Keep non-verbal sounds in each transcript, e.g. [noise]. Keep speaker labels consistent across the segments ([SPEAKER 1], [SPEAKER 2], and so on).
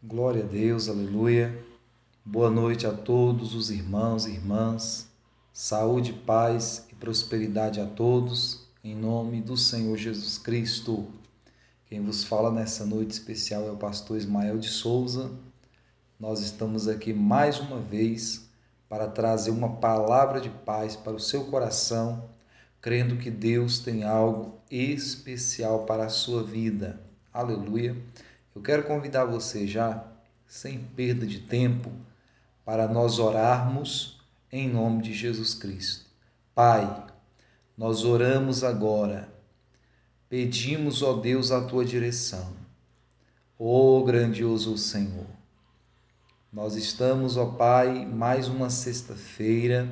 [SPEAKER 1] Glória a Deus, aleluia. Boa noite a todos os irmãos e irmãs. Saúde, paz e prosperidade a todos, em nome do Senhor Jesus Cristo. Quem vos fala nessa noite especial é o pastor Ismael de Souza. Nós estamos aqui mais uma vez para trazer uma palavra de paz para o seu coração, crendo que Deus tem algo especial para a sua vida. Aleluia. Eu quero convidar você já, sem perda de tempo, para nós orarmos em nome de Jesus Cristo. Pai, nós oramos agora, pedimos, ó Deus, a tua direção. Ó grandioso Senhor, nós estamos, ó Pai, mais uma sexta-feira,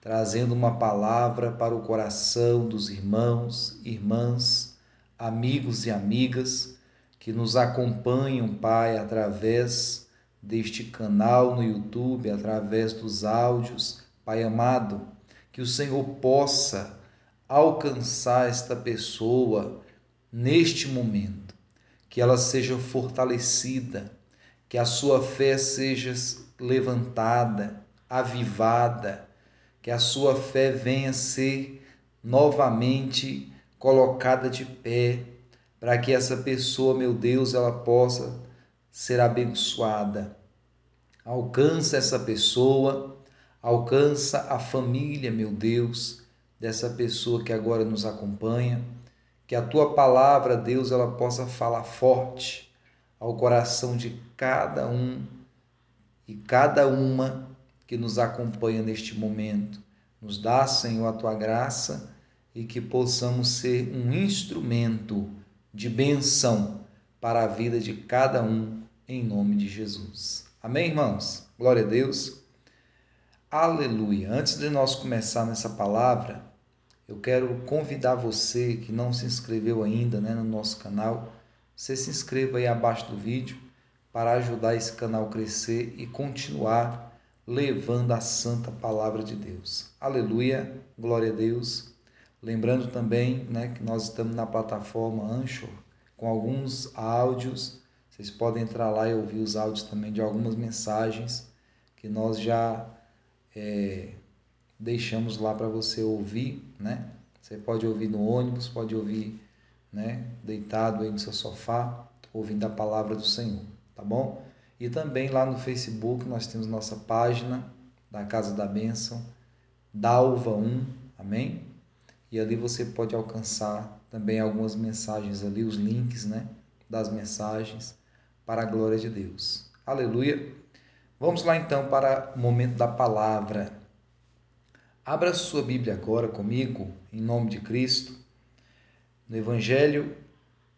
[SPEAKER 1] trazendo uma palavra para o coração dos irmãos, irmãs, amigos e amigas que nos acompanham, Pai, através deste canal no YouTube, através dos áudios. Pai amado, que o Senhor possa alcançar esta pessoa neste momento, que ela seja fortalecida, que a sua fé seja levantada, avivada, que a sua fé venha ser novamente colocada de pé, para que essa pessoa, meu Deus, ela possa ser abençoada. Alcança essa pessoa, alcança a família, meu Deus, dessa pessoa que agora nos acompanha. Que a tua palavra, Deus, ela possa falar forte ao coração de cada um e cada uma que nos acompanha neste momento. Nos dá, Senhor, a tua graça e que possamos ser um instrumento de benção para a vida de cada um, em nome de Jesus. Amém, irmãos? Glória a Deus. Aleluia. Antes de nós começar nessa palavra, eu quero convidar você que não se inscreveu ainda né, no nosso canal, você se inscreva aí abaixo do vídeo para ajudar esse canal a crescer e continuar levando a santa palavra de Deus. Aleluia. Glória a Deus. Lembrando também né, que nós estamos na plataforma Anchor com alguns áudios. Vocês podem entrar lá e ouvir os áudios também de algumas mensagens que nós já é, deixamos lá para você ouvir, né? Você pode ouvir no ônibus, pode ouvir, né, deitado aí no seu sofá, ouvindo a palavra do Senhor, tá bom? E também lá no Facebook nós temos nossa página da Casa da Bênção, Dalva 1, amém? E ali você pode alcançar também algumas mensagens ali, os links, né, das mensagens para a glória de Deus. Aleluia. Vamos lá então para o momento da palavra. Abra sua Bíblia agora comigo, em nome de Cristo, no Evangelho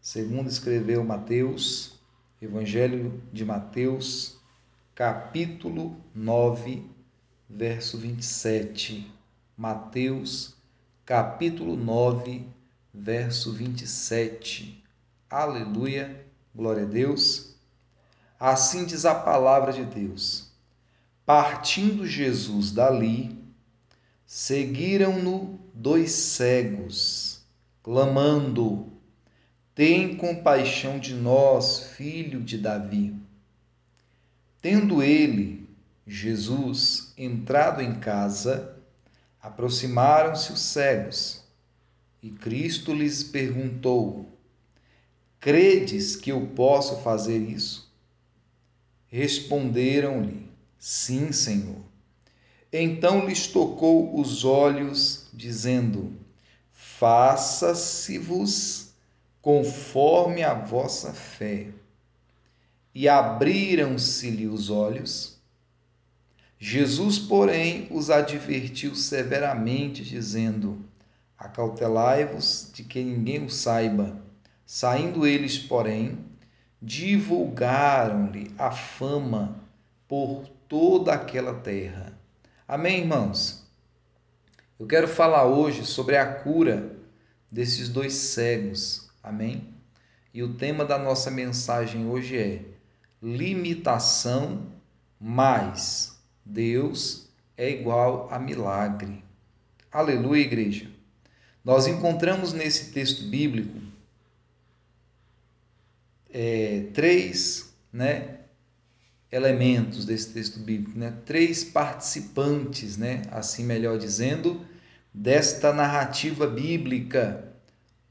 [SPEAKER 1] segundo escreveu Mateus, Evangelho de Mateus, capítulo 9, verso 27. Mateus capítulo 9, verso 27. Aleluia, glória a Deus. Assim diz a palavra de Deus. Partindo Jesus dali, seguiram-no dois cegos, clamando: Tem compaixão de nós, filho de Davi. Tendo ele, Jesus, entrado em casa, Aproximaram-se os cegos e Cristo lhes perguntou: Credes que eu posso fazer isso? Responderam-lhe: Sim, Senhor. Então lhes tocou os olhos, dizendo: Faça-se-vos conforme a vossa fé. E abriram-se-lhe os olhos Jesus, porém, os advertiu severamente, dizendo: Acautelai-vos de que ninguém o saiba. Saindo eles, porém, divulgaram-lhe a fama por toda aquela terra. Amém, irmãos? Eu quero falar hoje sobre a cura desses dois cegos. Amém? E o tema da nossa mensagem hoje é limitação mais Deus é igual a milagre. Aleluia, igreja. Nós encontramos nesse texto bíblico é, três né, elementos desse texto bíblico, né? três participantes, né? assim melhor dizendo, desta narrativa bíblica: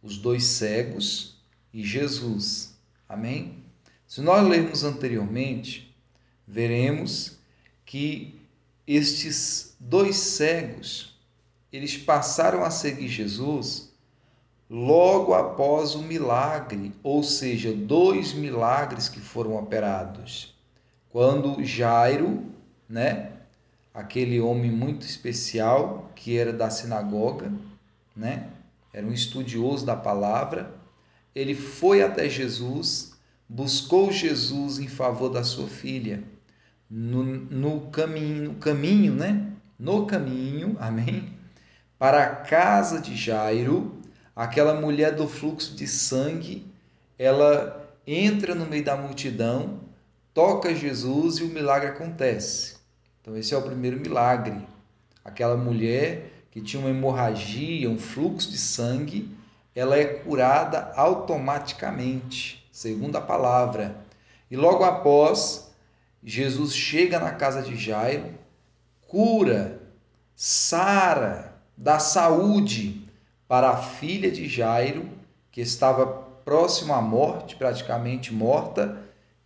[SPEAKER 1] os dois cegos e Jesus. Amém? Se nós lermos anteriormente, veremos que estes dois cegos, eles passaram a seguir Jesus logo após o milagre, ou seja, dois milagres que foram operados. Quando Jairo, né, aquele homem muito especial que era da sinagoga, né, era um estudioso da palavra, ele foi até Jesus, buscou Jesus em favor da sua filha. No, no caminho, caminho, né? No caminho, amém? Para a casa de Jairo, aquela mulher do fluxo de sangue, ela entra no meio da multidão, toca Jesus e o milagre acontece. Então, esse é o primeiro milagre. Aquela mulher que tinha uma hemorragia, um fluxo de sangue, ela é curada automaticamente, segundo a palavra. E logo após, Jesus chega na casa de Jairo, cura, sara, dá saúde para a filha de Jairo, que estava próxima à morte, praticamente morta,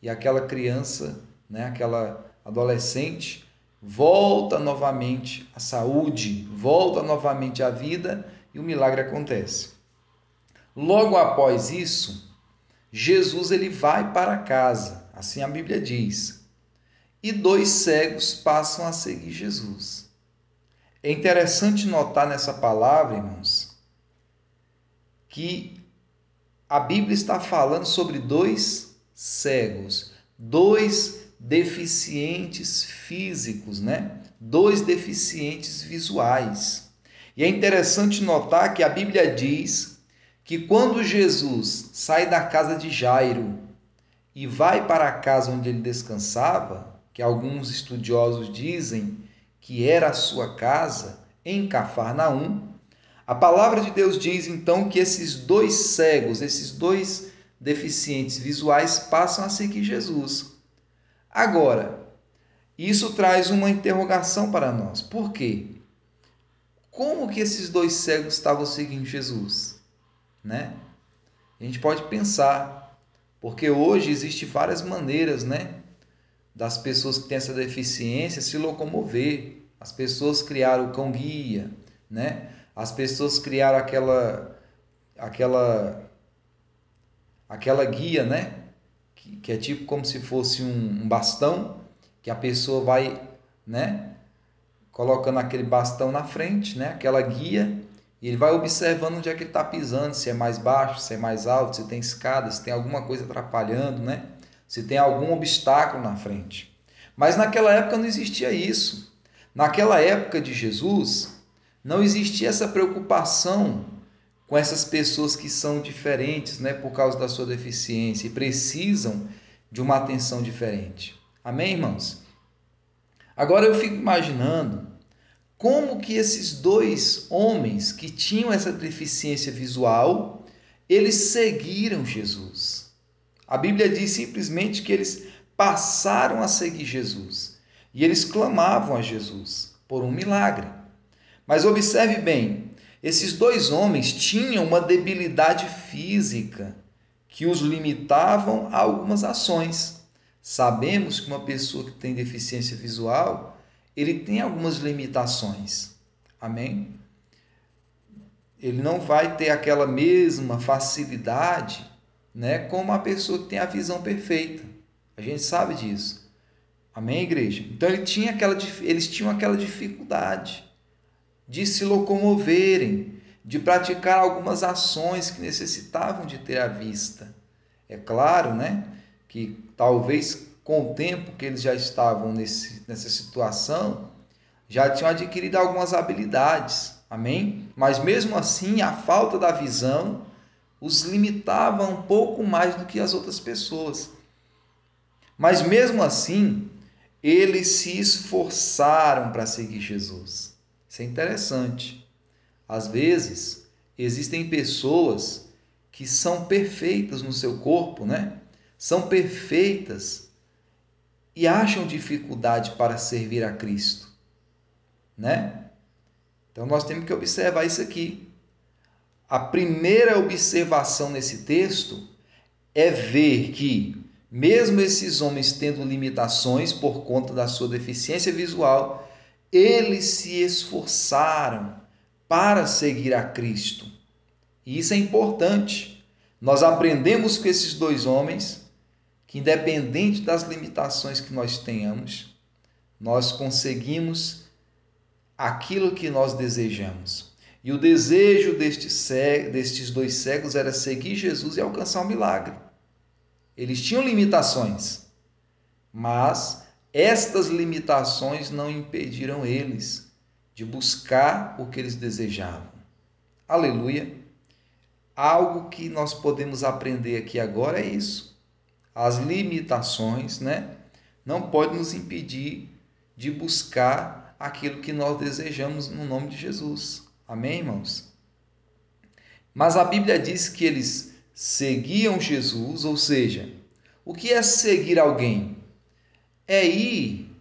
[SPEAKER 1] e aquela criança, né, aquela adolescente, volta novamente à saúde, volta novamente à vida e o milagre acontece. Logo após isso, Jesus ele vai para casa, assim a Bíblia diz. E dois cegos passam a seguir Jesus. É interessante notar nessa palavra, irmãos, que a Bíblia está falando sobre dois cegos, dois deficientes físicos, né? Dois deficientes visuais. E é interessante notar que a Bíblia diz que quando Jesus sai da casa de Jairo e vai para a casa onde ele descansava, que alguns estudiosos dizem que era a sua casa em Cafarnaum, a palavra de Deus diz então que esses dois cegos, esses dois deficientes visuais passam a seguir Jesus. Agora, isso traz uma interrogação para nós. Por quê? Como que esses dois cegos estavam seguindo Jesus? Né? A gente pode pensar, porque hoje existem várias maneiras, né, das pessoas que têm essa deficiência se locomover. As pessoas criaram o cão guia, né? As pessoas criaram aquela aquela aquela guia, né? Que, que é tipo como se fosse um, um bastão que a pessoa vai, né? Colocando aquele bastão na frente, né? Aquela guia e ele vai observando onde é que ele está pisando, se é mais baixo, se é mais alto, se tem escada, se tem alguma coisa atrapalhando, né? Se tem algum obstáculo na frente. Mas naquela época não existia isso. Naquela época de Jesus, não existia essa preocupação com essas pessoas que são diferentes, né, por causa da sua deficiência e precisam de uma atenção diferente. Amém, irmãos? Agora eu fico imaginando como que esses dois homens que tinham essa deficiência visual, eles seguiram Jesus. A Bíblia diz simplesmente que eles passaram a seguir Jesus e eles clamavam a Jesus por um milagre. Mas observe bem, esses dois homens tinham uma debilidade física que os limitavam a algumas ações. Sabemos que uma pessoa que tem deficiência visual, ele tem algumas limitações. Amém? Ele não vai ter aquela mesma facilidade, né, como a pessoa que tem a visão perfeita. A gente sabe disso. Amém, igreja? Então ele tinha aquela, eles tinham aquela dificuldade de se locomoverem, de praticar algumas ações que necessitavam de ter a vista. É claro, né, que talvez com o tempo que eles já estavam nesse, nessa situação, já tinham adquirido algumas habilidades. Amém? Mas mesmo assim, a falta da visão os limitava um pouco mais do que as outras pessoas. Mas mesmo assim, eles se esforçaram para seguir Jesus. Isso é interessante. Às vezes, existem pessoas que são perfeitas no seu corpo, né? São perfeitas e acham dificuldade para servir a Cristo, né? Então nós temos que observar isso aqui. A primeira observação nesse texto é ver que, mesmo esses homens tendo limitações por conta da sua deficiência visual, eles se esforçaram para seguir a Cristo. E isso é importante. Nós aprendemos com esses dois homens que, independente das limitações que nós tenhamos, nós conseguimos aquilo que nós desejamos. E o desejo destes, dois cegos era seguir Jesus e alcançar um milagre. Eles tinham limitações, mas estas limitações não impediram eles de buscar o que eles desejavam. Aleluia! Algo que nós podemos aprender aqui agora é isso. As limitações, né, não podem nos impedir de buscar aquilo que nós desejamos no nome de Jesus. Amém, irmãos? Mas a Bíblia diz que eles seguiam Jesus, ou seja, o que é seguir alguém? É ir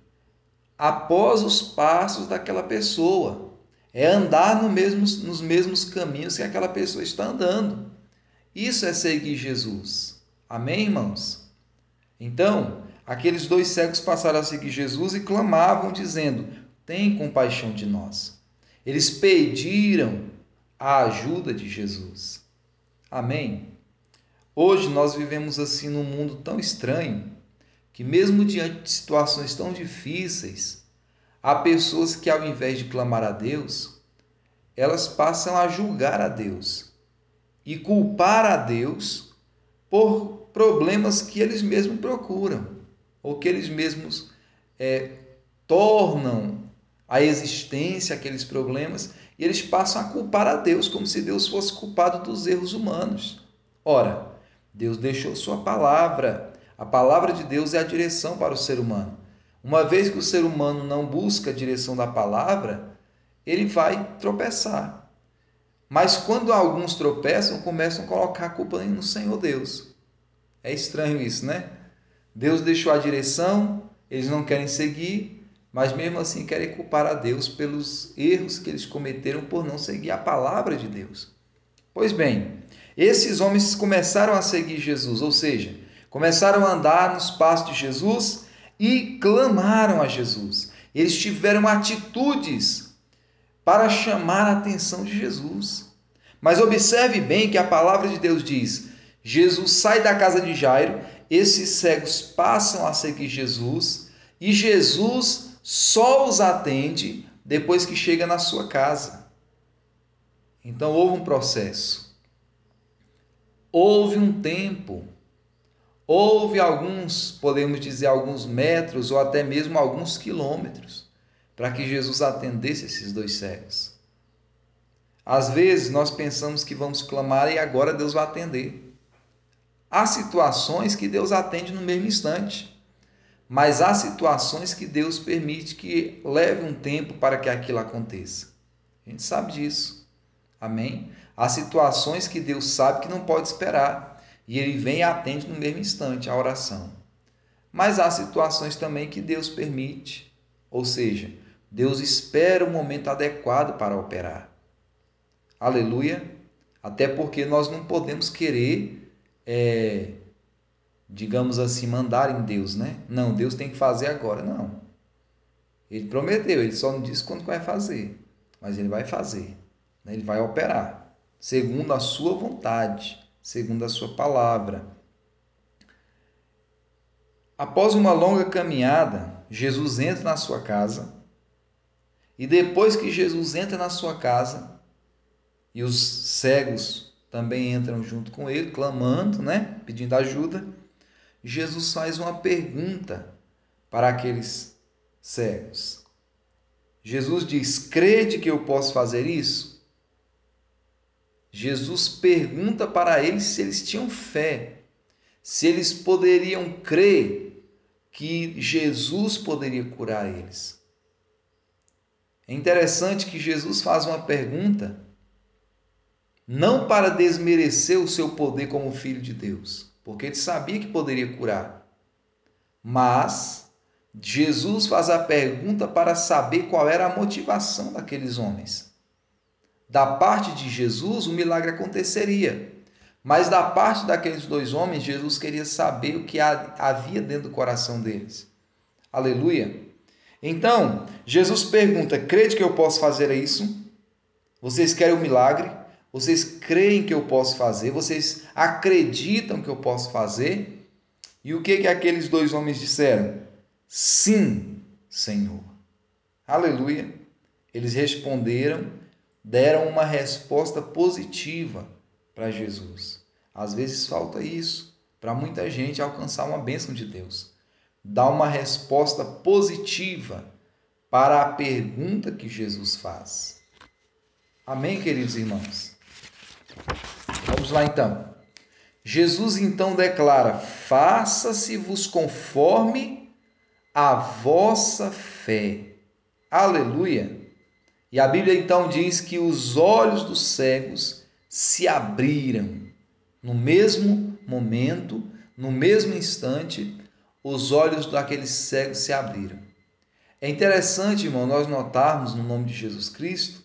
[SPEAKER 1] após os passos daquela pessoa, é andar no mesmo, nos mesmos caminhos que aquela pessoa está andando. Isso é seguir Jesus. Amém, irmãos? Então, aqueles dois cegos passaram a seguir Jesus e clamavam, dizendo: Tem compaixão de nós. Eles pediram a ajuda de Jesus. Amém? Hoje nós vivemos assim num mundo tão estranho que, mesmo diante de situações tão difíceis, há pessoas que, ao invés de clamar a Deus, elas passam a julgar a Deus e culpar a Deus por problemas que eles mesmos procuram ou que eles mesmos é, tornam a existência, aqueles problemas, e eles passam a culpar a Deus, como se Deus fosse culpado dos erros humanos. Ora, Deus deixou sua palavra. A palavra de Deus é a direção para o ser humano. Uma vez que o ser humano não busca a direção da palavra, ele vai tropeçar. Mas quando alguns tropeçam, começam a colocar a culpa no Senhor Deus. É estranho isso, né? Deus deixou a direção, eles não querem seguir, mas mesmo assim querem culpar a Deus pelos erros que eles cometeram por não seguir a palavra de Deus. Pois bem, esses homens começaram a seguir Jesus, ou seja, começaram a andar nos passos de Jesus e clamaram a Jesus. Eles tiveram atitudes para chamar a atenção de Jesus. Mas observe bem que a palavra de Deus diz: Jesus sai da casa de Jairo, esses cegos passam a seguir Jesus e Jesus só os atende depois que chega na sua casa. Então houve um processo. Houve um tempo. Houve alguns, podemos dizer, alguns metros ou até mesmo alguns quilômetros para que Jesus atendesse esses dois cegos. Às vezes nós pensamos que vamos clamar e agora Deus vai atender. Há situações que Deus atende no mesmo instante. Mas há situações que Deus permite que leve um tempo para que aquilo aconteça. A gente sabe disso. Amém? Há situações que Deus sabe que não pode esperar e ele vem e atende no mesmo instante a oração. Mas há situações também que Deus permite, ou seja, Deus espera o momento adequado para operar. Aleluia! Até porque nós não podemos querer é, digamos assim, mandar em Deus, né? Não, Deus tem que fazer agora. Não. Ele prometeu, ele só não disse quando vai fazer, mas ele vai fazer, né? ele vai operar, segundo a sua vontade, segundo a sua palavra. Após uma longa caminhada, Jesus entra na sua casa, e depois que Jesus entra na sua casa, e os cegos também entram junto com ele, clamando, né? pedindo ajuda, Jesus faz uma pergunta para aqueles cegos. Jesus diz: crede que eu posso fazer isso? Jesus pergunta para eles se eles tinham fé, se eles poderiam crer que Jesus poderia curar eles. É interessante que Jesus faz uma pergunta não para desmerecer o seu poder como filho de Deus, porque ele sabia que poderia curar, mas Jesus faz a pergunta para saber qual era a motivação daqueles homens. Da parte de Jesus, o milagre aconteceria. Mas da parte daqueles dois homens, Jesus queria saber o que havia dentro do coração deles. Aleluia. Então, Jesus pergunta: crede que eu posso fazer isso? Vocês querem o um milagre? Vocês creem que eu posso fazer? Vocês acreditam que eu posso fazer? E o que que aqueles dois homens disseram? Sim, Senhor. Aleluia. Eles responderam, deram uma resposta positiva para Jesus. Às vezes falta isso para muita gente alcançar uma bênção de Deus. Dar uma resposta positiva para a pergunta que Jesus faz. Amém, queridos irmãos? Vamos lá então. Jesus então declara: Faça-se-vos conforme a vossa fé. Aleluia! E a Bíblia então diz que os olhos dos cegos se abriram. No mesmo momento, no mesmo instante, os olhos daqueles cegos se abriram. É interessante, irmão, nós notarmos no nome de Jesus Cristo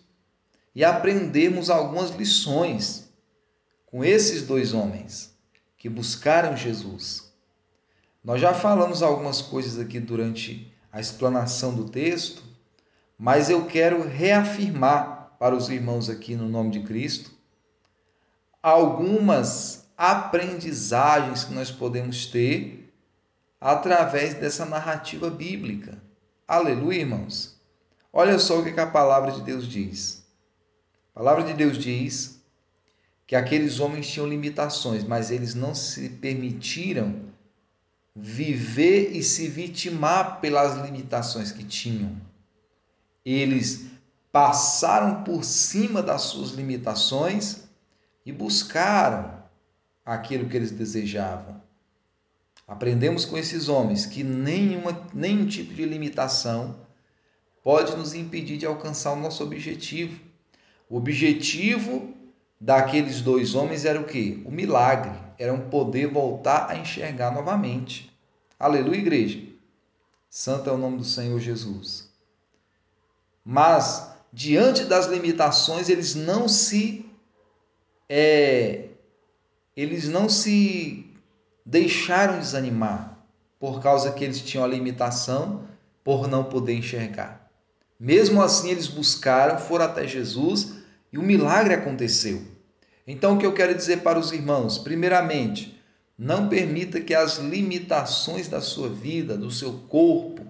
[SPEAKER 1] e aprendermos algumas lições com esses dois homens que buscaram Jesus. Nós já falamos algumas coisas aqui durante a explanação do texto, mas eu quero reafirmar para os irmãos aqui no nome de Cristo algumas aprendizagens que nós podemos ter através dessa narrativa bíblica. Aleluia, irmãos. Olha só o que a palavra de Deus diz. A palavra de Deus diz que aqueles homens tinham limitações, mas eles não se permitiram viver e se vitimar pelas limitações que tinham. Eles passaram por cima das suas limitações e buscaram aquilo que eles desejavam. Aprendemos com esses homens que nenhuma, nenhum tipo de limitação pode nos impedir de alcançar o nosso objetivo. O objetivo daqueles dois homens era o que? O milagre, era um poder voltar a enxergar novamente. Aleluia, igreja. Santo é o nome do Senhor Jesus. Mas diante das limitações, eles não se é, eles não se deixaram desanimar por causa que eles tinham a limitação por não poder enxergar. Mesmo assim, eles buscaram, foram até Jesus e o milagre aconteceu. Então, o que eu quero dizer para os irmãos? Primeiramente, não permita que as limitações da sua vida, do seu corpo,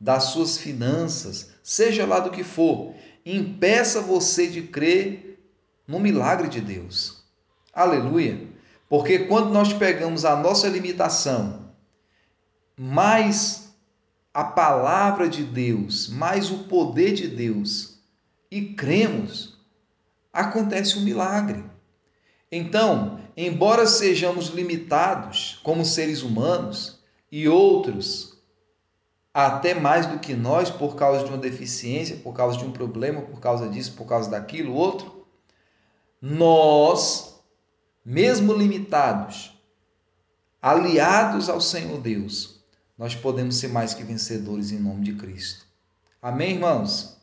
[SPEAKER 1] das suas finanças, seja lá do que for, impeça você de crer no milagre de Deus. Aleluia! Porque quando nós pegamos a nossa limitação, mais a palavra de Deus, mais o poder de Deus, e cremos, acontece um milagre. Então, embora sejamos limitados como seres humanos e outros até mais do que nós por causa de uma deficiência, por causa de um problema, por causa disso, por causa daquilo, outro, nós, mesmo limitados, aliados ao Senhor Deus, nós podemos ser mais que vencedores em nome de Cristo. Amém, irmãos?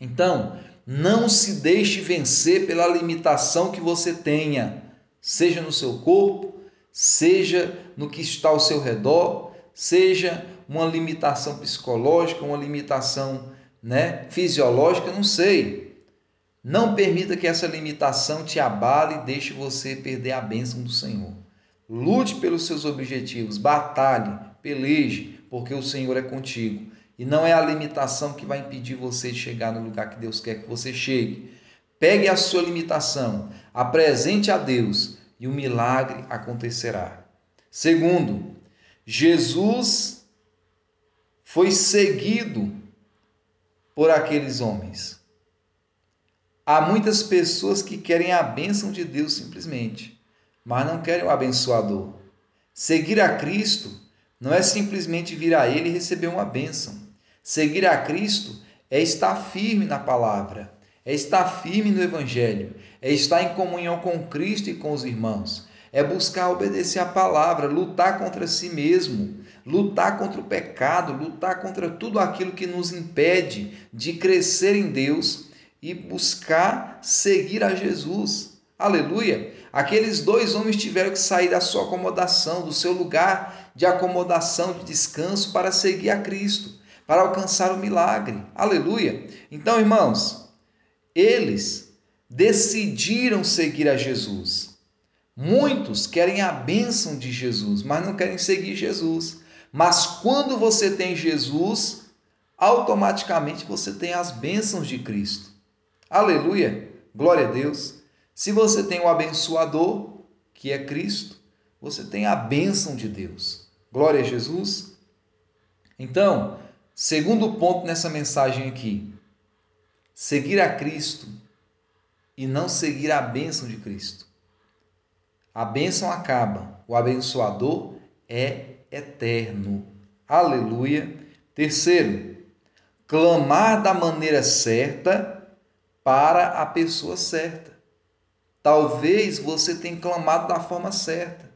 [SPEAKER 1] Então, não se deixe vencer pela limitação que você tenha, seja no seu corpo, seja no que está ao seu redor, seja uma limitação psicológica, uma limitação né, fisiológica, não sei. Não permita que essa limitação te abale e deixe você perder a bênção do Senhor. Lute pelos seus objetivos, batalhe, peleje, porque o Senhor é contigo. E não é a limitação que vai impedir você de chegar no lugar que Deus quer que você chegue. Pegue a sua limitação, apresente a Deus e o milagre acontecerá. Segundo, Jesus foi seguido por aqueles homens. Há muitas pessoas que querem a bênção de Deus simplesmente, mas não querem o abençoador. Seguir a Cristo não é simplesmente vir a Ele e receber uma bênção. Seguir a Cristo é estar firme na palavra, é estar firme no Evangelho, é estar em comunhão com Cristo e com os irmãos, é buscar obedecer a palavra, lutar contra si mesmo, lutar contra o pecado, lutar contra tudo aquilo que nos impede de crescer em Deus e buscar seguir a Jesus. Aleluia! Aqueles dois homens tiveram que sair da sua acomodação, do seu lugar de acomodação, de descanso, para seguir a Cristo, para alcançar o milagre. Aleluia! Então, irmãos, eles decidiram seguir a Jesus. Muitos querem a bênção de Jesus, mas não querem seguir Jesus. Mas quando você tem Jesus, automaticamente você tem as bênçãos de Cristo. Aleluia! Glória a Deus! Se você tem o abençoador, que é Cristo, você tem a bênção de Deus. Glória a Jesus! Então, segundo ponto nessa mensagem aqui, seguir a Cristo e não seguir a bênção de Cristo. A bênção acaba, o abençoador é eterno. Aleluia. Terceiro, clamar da maneira certa para a pessoa certa. Talvez você tenha clamado da forma certa,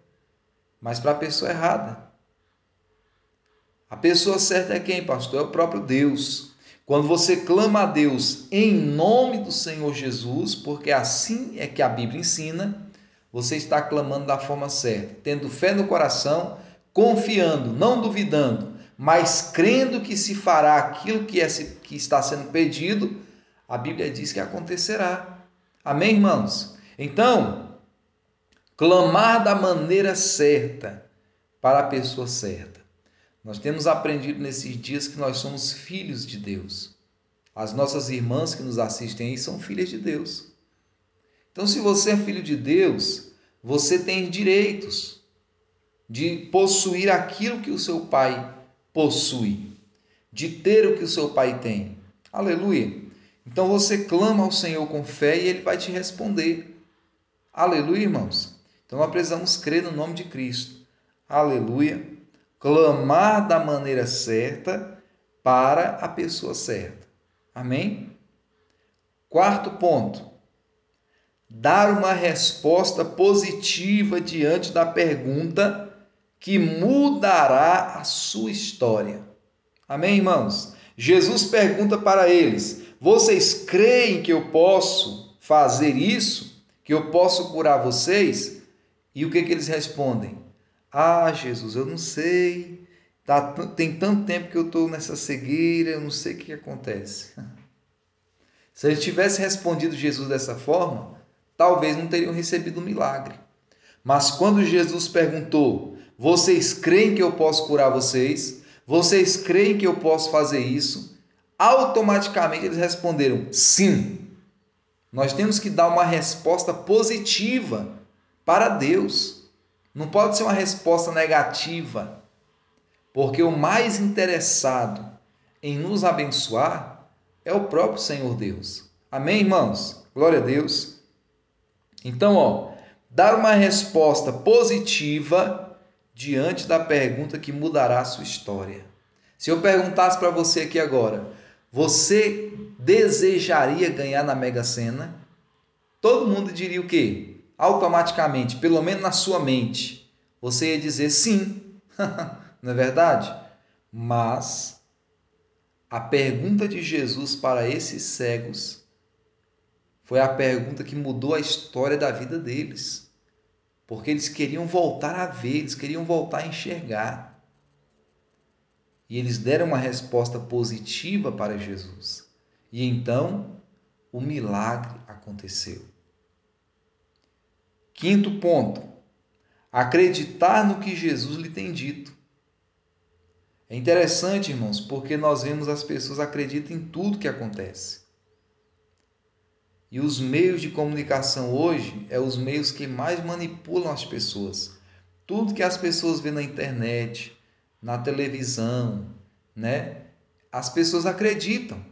[SPEAKER 1] mas para a pessoa errada. A pessoa certa é quem, pastor? É o próprio Deus. Quando você clama a Deus em nome do Senhor Jesus, porque assim é que a Bíblia ensina, você está clamando da forma certa, tendo fé no coração, confiando, não duvidando, mas crendo que se fará aquilo que, é, que está sendo pedido, a Bíblia diz que acontecerá. Amém, irmãos? Então, clamar da maneira certa para a pessoa certa. Nós temos aprendido nesses dias que nós somos filhos de Deus. As nossas irmãs que nos assistem aí são filhas de Deus. Então, se você é filho de Deus, você tem direitos de possuir aquilo que o seu pai possui, de ter o que o seu pai tem. Aleluia. Então você clama ao Senhor com fé e ele vai te responder. Aleluia, irmãos. Então nós precisamos crer no nome de Cristo. Aleluia. Clamar da maneira certa para a pessoa certa. Amém? Quarto ponto. Dar uma resposta positiva diante da pergunta que mudará a sua história. Amém, irmãos? Jesus pergunta para eles: Vocês creem que eu posso fazer isso? Que eu posso curar vocês? E o que, que eles respondem? Ah, Jesus, eu não sei. Tá, tem tanto tempo que eu estou nessa cegueira, eu não sei o que acontece. [laughs] Se eles tivessem respondido Jesus dessa forma, talvez não teriam recebido o milagre. Mas quando Jesus perguntou: vocês creem que eu posso curar vocês? Vocês creem que eu posso fazer isso? Automaticamente eles responderam: sim. Nós temos que dar uma resposta positiva para Deus. Não pode ser uma resposta negativa, porque o mais interessado em nos abençoar é o próprio Senhor Deus. Amém, irmãos? Glória a Deus. Então, ó, dar uma resposta positiva diante da pergunta que mudará a sua história. Se eu perguntasse para você aqui agora, você desejaria ganhar na Mega Sena? Todo mundo diria o quê? Automaticamente, pelo menos na sua mente, você ia dizer sim. [laughs] Não é verdade? Mas a pergunta de Jesus para esses cegos foi a pergunta que mudou a história da vida deles porque eles queriam voltar a ver, eles queriam voltar a enxergar. E eles deram uma resposta positiva para Jesus. E então o milagre aconteceu. Quinto ponto: acreditar no que Jesus lhe tem dito. É interessante, irmãos, porque nós vemos as pessoas acreditam em tudo que acontece. E os meios de comunicação hoje é os meios que mais manipulam as pessoas. Tudo que as pessoas vêem na internet, na televisão, né? As pessoas acreditam.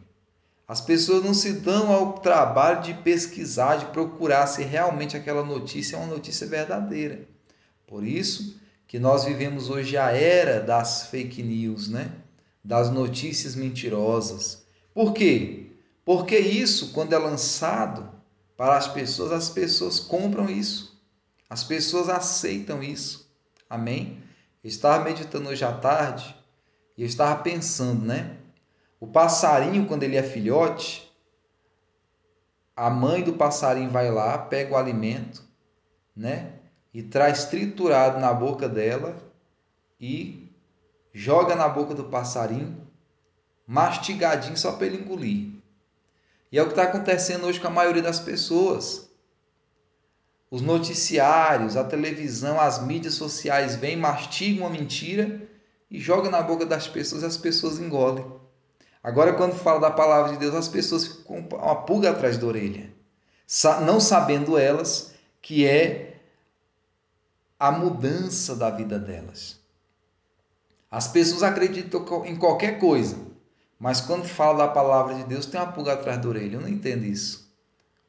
[SPEAKER 1] As pessoas não se dão ao trabalho de pesquisar, de procurar se realmente aquela notícia é uma notícia verdadeira. Por isso que nós vivemos hoje a era das fake news, né? Das notícias mentirosas. Por quê? Porque isso, quando é lançado para as pessoas, as pessoas compram isso. As pessoas aceitam isso. Amém? Eu estava meditando hoje à tarde e eu estava pensando, né? O passarinho, quando ele é filhote, a mãe do passarinho vai lá, pega o alimento, né? E traz triturado na boca dela e joga na boca do passarinho, mastigadinho só para ele engolir. E é o que está acontecendo hoje com a maioria das pessoas. Os noticiários, a televisão, as mídias sociais vêm, mastigam uma mentira e jogam na boca das pessoas e as pessoas engolem. Agora, quando fala da palavra de Deus, as pessoas ficam com uma pulga atrás da orelha, não sabendo elas que é a mudança da vida delas. As pessoas acreditam em qualquer coisa, mas quando fala da palavra de Deus, tem uma pulga atrás da orelha. Eu não entendo isso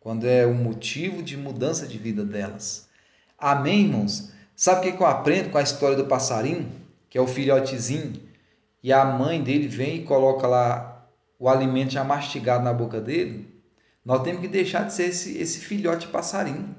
[SPEAKER 1] quando é um motivo de mudança de vida delas. Amém, irmãos? Sabe o que eu aprendo com a história do passarinho, que é o filhotezinho, e a mãe dele vem e coloca lá o alimento já mastigado na boca dele? Nós temos que deixar de ser esse, esse filhote passarinho.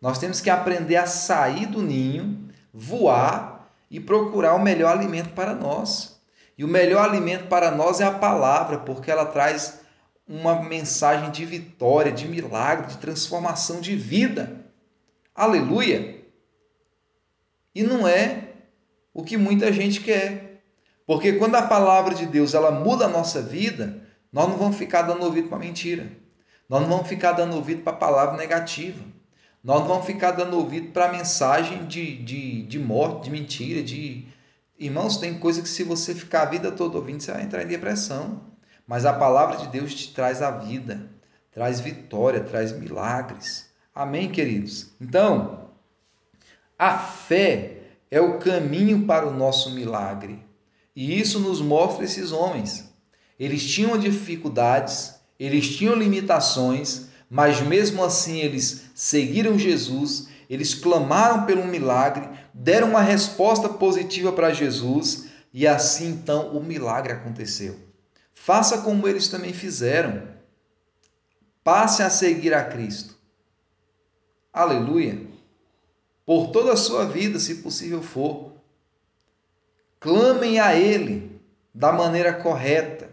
[SPEAKER 1] Nós temos que aprender a sair do ninho, voar e procurar o melhor alimento para nós. E o melhor alimento para nós é a palavra, porque ela traz uma mensagem de vitória, de milagre, de transformação de vida. Aleluia! E não é o que muita gente quer. Porque quando a palavra de Deus ela muda a nossa vida, nós não vamos ficar dando ouvido para mentira. Nós não vamos ficar dando ouvido para palavra negativa. Nós não vamos ficar dando ouvido para mensagem de, de, de morte, de mentira, de. Irmãos, tem coisa que se você ficar a vida toda ouvindo, você vai entrar em depressão. Mas a palavra de Deus te traz a vida, traz vitória, traz milagres. Amém, queridos? Então, a fé é o caminho para o nosso milagre. E isso nos mostra esses homens. Eles tinham dificuldades, eles tinham limitações, mas mesmo assim eles seguiram Jesus, eles clamaram pelo milagre, deram uma resposta positiva para Jesus e assim então o milagre aconteceu. Faça como eles também fizeram. Passe a seguir a Cristo. Aleluia. Por toda a sua vida, se possível for. Clamem a Ele da maneira correta.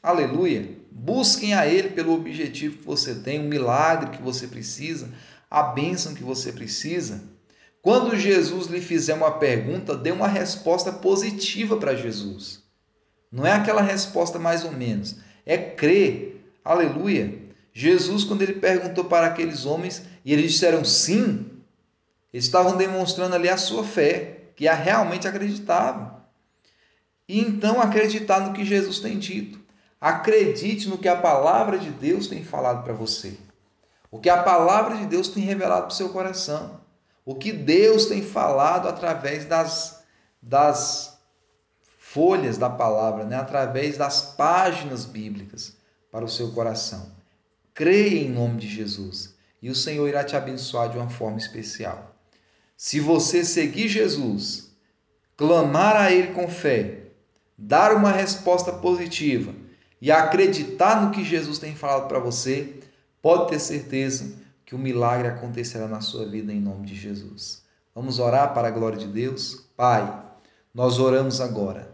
[SPEAKER 1] Aleluia. Busquem a Ele pelo objetivo que você tem, o milagre que você precisa, a bênção que você precisa. Quando Jesus lhe fizer uma pergunta, dê uma resposta positiva para Jesus. Não é aquela resposta mais ou menos. É crer. Aleluia. Jesus, quando ele perguntou para aqueles homens e eles disseram sim, eles estavam demonstrando ali a sua fé, que a realmente acreditavam. E então acreditar no que Jesus tem dito. Acredite no que a palavra de Deus tem falado para você. O que a palavra de Deus tem revelado para o seu coração. O que Deus tem falado através das, das folhas da palavra, né? através das páginas bíblicas para o seu coração. Creia em nome de Jesus e o Senhor irá te abençoar de uma forma especial. Se você seguir Jesus, clamar a Ele com fé, dar uma resposta positiva e acreditar no que Jesus tem falado para você, pode ter certeza que o milagre acontecerá na sua vida em nome de Jesus. Vamos orar para a glória de Deus? Pai, nós oramos agora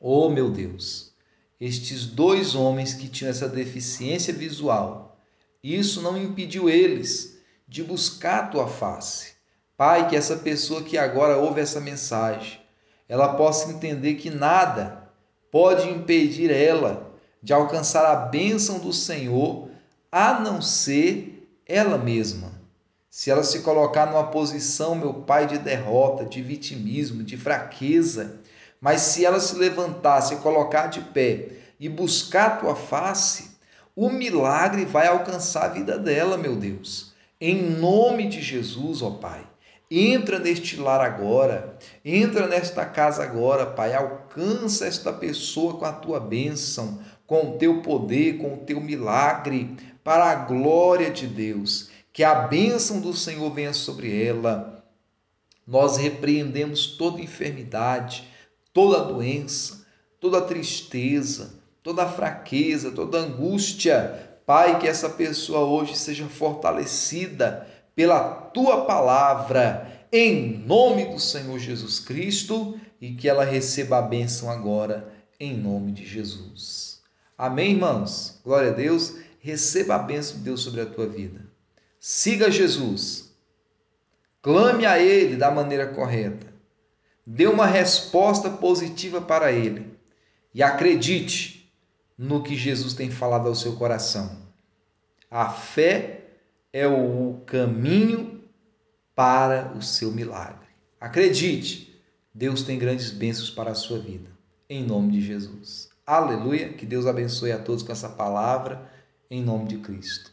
[SPEAKER 1] Oh, meu Deus! Estes dois homens que tinham essa deficiência visual, isso não impediu eles de buscar a tua face. Pai, que essa pessoa que agora ouve essa mensagem, ela possa entender que nada pode impedir ela de alcançar a bênção do Senhor, a não ser ela mesma. Se ela se colocar numa posição, meu Pai, de derrota, de vitimismo, de fraqueza, mas se ela se levantar, se colocar de pé e buscar a tua face, o milagre vai alcançar a vida dela, meu Deus. Em nome de Jesus, ó Pai. Entra neste lar agora, entra nesta casa agora, Pai. Alcança esta pessoa com a tua bênção, com o teu poder, com o teu milagre, para a glória de Deus. Que a bênção do Senhor venha sobre ela. Nós repreendemos toda enfermidade, toda doença, toda tristeza, toda fraqueza, toda angústia. Pai, que essa pessoa hoje seja fortalecida pela tua palavra, em nome do Senhor Jesus Cristo, e que ela receba a bênção agora, em nome de Jesus. Amém, irmãos? Glória a Deus. Receba a bênção de Deus sobre a tua vida. Siga Jesus. Clame a Ele da maneira correta. Dê uma resposta positiva para Ele. E acredite no que Jesus tem falado ao seu coração. A fé é o caminho para o seu milagre. Acredite, Deus tem grandes bênçãos para a sua vida. Em nome de Jesus. Aleluia. Que Deus abençoe a todos com essa palavra. Em nome de Cristo.